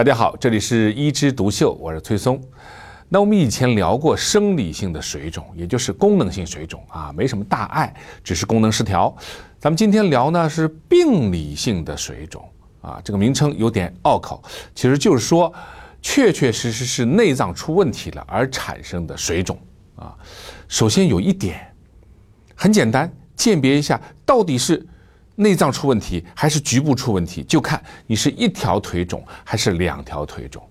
大家好，这里是一枝独秀，我是崔松。那我们以前聊过生理性的水肿，也就是功能性水肿啊，没什么大碍，只是功能失调。咱们今天聊呢是病理性的水肿啊，这个名称有点拗口，其实就是说确确实实是内脏出问题了而产生的水肿啊。首先有一点很简单，鉴别一下到底是。内脏出问题还是局部出问题，就看你是一条腿肿还是两条腿肿。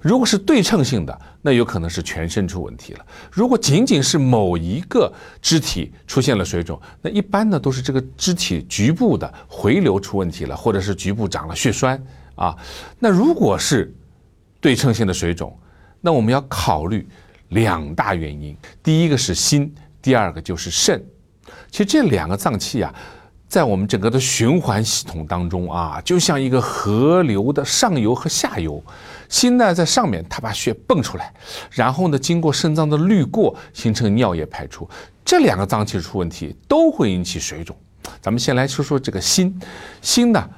如果是对称性的，那有可能是全身出问题了。如果仅仅是某一个肢体出现了水肿，那一般呢都是这个肢体局部的回流出问题了，或者是局部长了血栓啊。那如果是对称性的水肿，那我们要考虑两大原因：第一个是心，第二个就是肾。其实这两个脏器啊。在我们整个的循环系统当中啊，就像一个河流的上游和下游，心呢在上面，它把血泵出来，然后呢经过肾脏的滤过，形成尿液排出。这两个脏器出问题，都会引起水肿。咱们先来说说这个心，心呢，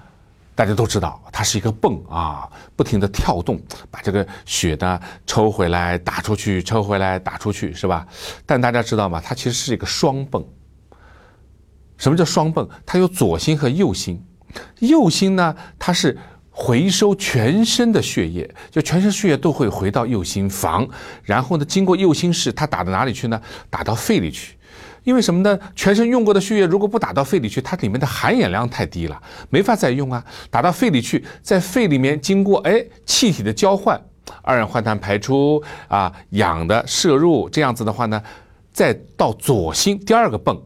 大家都知道，它是一个泵啊，不停的跳动，把这个血呢抽回来打出去，抽回来打出去，是吧？但大家知道吗？它其实是一个双泵。什么叫双泵？它有左心和右心。右心呢，它是回收全身的血液，就全身血液都会回到右心房，然后呢，经过右心室，它打到哪里去呢？打到肺里去。因为什么呢？全身用过的血液如果不打到肺里去，它里面的含氧量太低了，没法再用啊。打到肺里去，在肺里面经过哎气体的交换，二氧化碳排出啊，氧的摄入，这样子的话呢，再到左心第二个泵。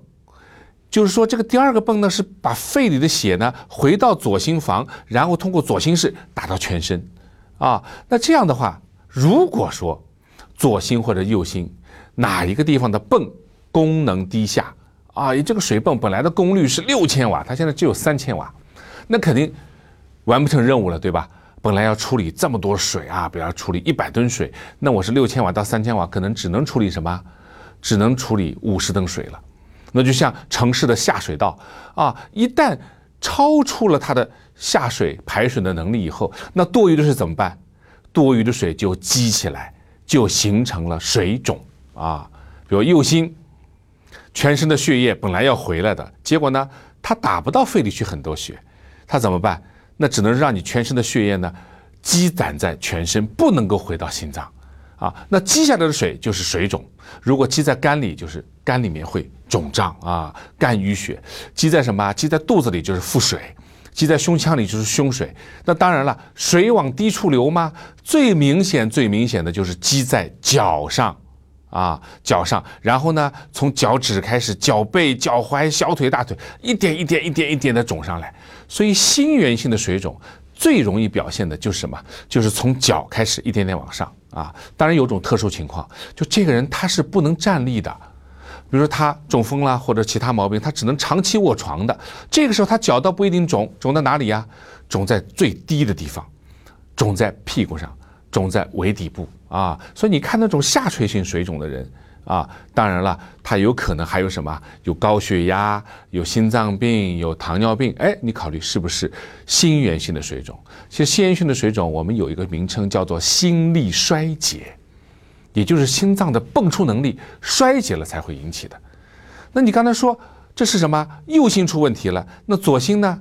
就是说，这个第二个泵呢，是把肺里的血呢回到左心房，然后通过左心室打到全身，啊，那这样的话，如果说左心或者右心哪一个地方的泵功能低下，啊，这个水泵本来的功率是六千瓦，它现在只有三千瓦，那肯定完不成任务了，对吧？本来要处理这么多水啊，比如处理一百吨水，那我是六千瓦到三千瓦，可能只能处理什么？只能处理五十吨水了。那就像城市的下水道啊，一旦超出了它的下水排水的能力以后，那多余的水怎么办？多余的水就积起来，就形成了水肿啊。比如右心，全身的血液本来要回来的，结果呢，它打不到肺里去很多血，它怎么办？那只能让你全身的血液呢积攒在全身，不能够回到心脏。啊，那积下来的水就是水肿。如果积在肝里，就是肝里面会肿胀啊，肝淤血；积在什么？积在肚子里就是腹水；积在胸腔里就是胸水。那当然了，水往低处流吗？最明显、最明显的就是积在脚上啊，脚上。然后呢，从脚趾开始，脚背、脚踝、小腿、大腿，一点一点、一点一点的肿上来。所以，心源性的水肿。最容易表现的就是什么？就是从脚开始一点点往上啊。当然有种特殊情况，就这个人他是不能站立的，比如说他中风了或者其他毛病，他只能长期卧床的。这个时候他脚倒不一定肿，肿在哪里呀？肿在最低的地方，肿在屁股上，肿在尾底部啊。所以你看那种下垂性水肿的人。啊，当然了，他有可能还有什么？有高血压，有心脏病，有糖尿病。哎，你考虑是不是心源性的水肿？其实心源性的水肿，我们有一个名称叫做心力衰竭，也就是心脏的泵出能力衰竭了才会引起的。那你刚才说这是什么？右心出问题了，那左心呢？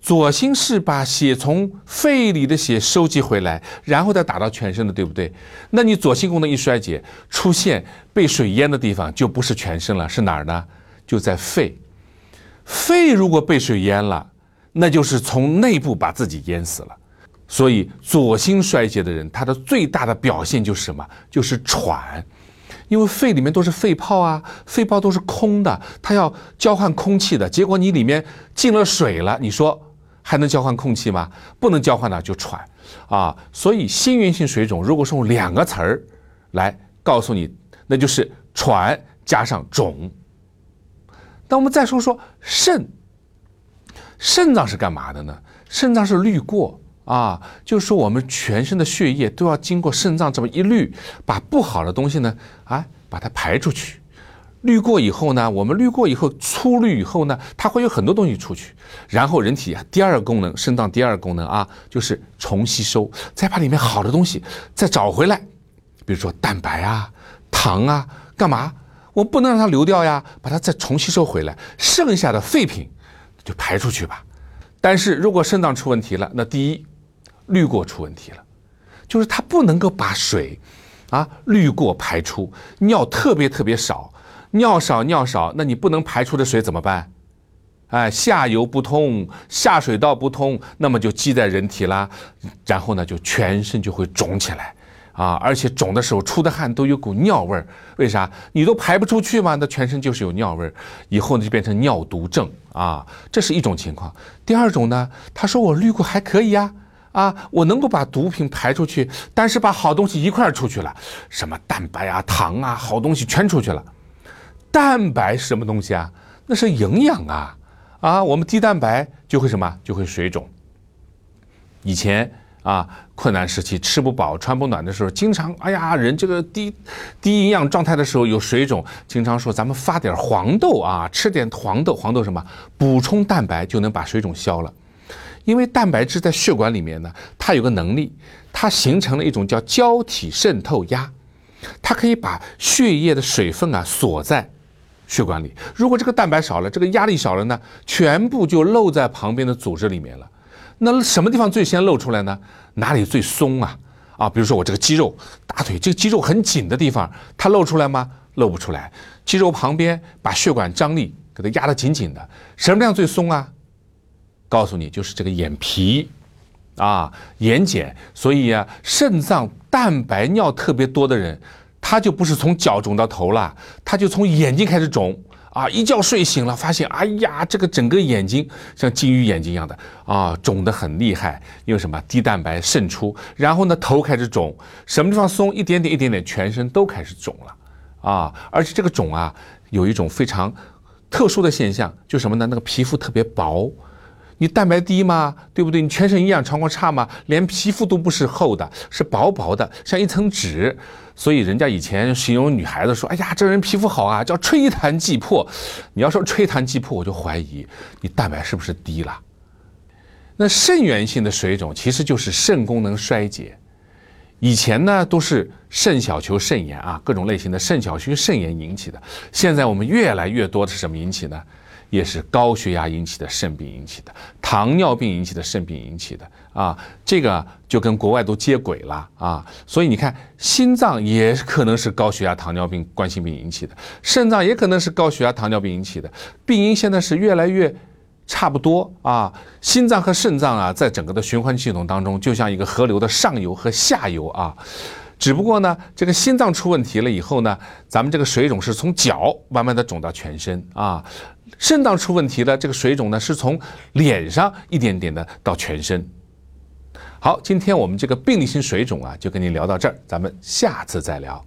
左心是把血从肺里的血收集回来，然后再打到全身的，对不对？那你左心功能一衰竭，出现被水淹的地方就不是全身了，是哪儿呢？就在肺。肺如果被水淹了，那就是从内部把自己淹死了。所以左心衰竭的人，他的最大的表现就是什么？就是喘，因为肺里面都是肺泡啊，肺泡都是空的，它要交换空气的，结果你里面进了水了，你说。还能交换空气吗？不能交换了，就喘啊。所以心源性水肿，如果是用两个词儿来告诉你，那就是喘加上肿。那我们再说说肾，肾脏是干嘛的呢？肾脏是滤过啊，就是说我们全身的血液都要经过肾脏这么一滤，把不好的东西呢，啊，把它排出去。滤过以后呢，我们滤过以后粗滤以后呢，它会有很多东西出去，然后人体啊第二个功能，肾脏第二个功能啊，就是重吸收，再把里面好的东西再找回来，比如说蛋白啊、糖啊，干嘛？我不能让它流掉呀，把它再重吸收回来，剩下的废品就排出去吧。但是如果肾脏出问题了，那第一，滤过出问题了，就是它不能够把水啊滤过排出，尿特别特别少。尿少尿少，那你不能排出的水怎么办？哎，下游不通，下水道不通，那么就积在人体啦，然后呢，就全身就会肿起来啊！而且肿的时候出的汗都有股尿味儿，为啥？你都排不出去嘛，那全身就是有尿味儿，以后呢就变成尿毒症啊！这是一种情况。第二种呢，他说我滤过还可以呀，啊，我能够把毒品排出去，但是把好东西一块儿出去了，什么蛋白啊、糖啊，好东西全出去了。蛋白是什么东西啊？那是营养啊！啊，我们低蛋白就会什么？就会水肿。以前啊，困难时期吃不饱穿不暖的时候，经常哎呀，人这个低低营养状态的时候有水肿，经常说咱们发点黄豆啊，吃点黄豆，黄豆什么？补充蛋白就能把水肿消了。因为蛋白质在血管里面呢，它有个能力，它形成了一种叫胶体渗透压，它可以把血液的水分啊锁在。血管里，如果这个蛋白少了，这个压力少了呢，全部就漏在旁边的组织里面了。那什么地方最先漏出来呢？哪里最松啊？啊，比如说我这个肌肉，大腿这个肌肉很紧的地方，它露出来吗？露不出来。肌肉旁边把血管张力给它压得紧紧的，什么地方最松啊？告诉你，就是这个眼皮啊，眼睑。所以啊，肾脏蛋白尿特别多的人。他就不是从脚肿到头了，他就从眼睛开始肿啊！一觉睡醒了，发现哎呀，这个整个眼睛像金鱼眼睛一样的啊，肿得很厉害。因为什么？低蛋白渗出，然后呢，头开始肿，什么地方松，一点点，一点点，全身都开始肿了啊！而且这个肿啊，有一种非常特殊的现象，就什么呢？那个皮肤特别薄。你蛋白低吗？对不对？你全身营养状况差吗？连皮肤都不是厚的，是薄薄的，像一层纸。所以人家以前形容女孩子说：“哎呀，这人皮肤好啊，叫吹弹即破。”你要说吹弹即破，我就怀疑你蛋白是不是低了。那肾源性的水肿其实就是肾功能衰竭。以前呢都是肾小球肾炎啊，各种类型的肾小球肾炎引起的。现在我们越来越多的是什么引起呢？也是高血压引起的肾病引起的，糖尿病引起的肾病引起的啊，这个就跟国外都接轨了啊。所以你看，心脏也可能是高血压、糖尿病、冠心病引起的，肾脏也可能是高血压、糖尿病引起的。病因现在是越来越差不多啊。心脏和肾脏啊，在整个的循环系统当中，就像一个河流的上游和下游啊。只不过呢，这个心脏出问题了以后呢，咱们这个水肿是从脚慢慢的肿到全身啊。肾脏出问题了，这个水肿呢是从脸上一点点的到全身。好，今天我们这个病理性水肿啊，就跟您聊到这儿，咱们下次再聊。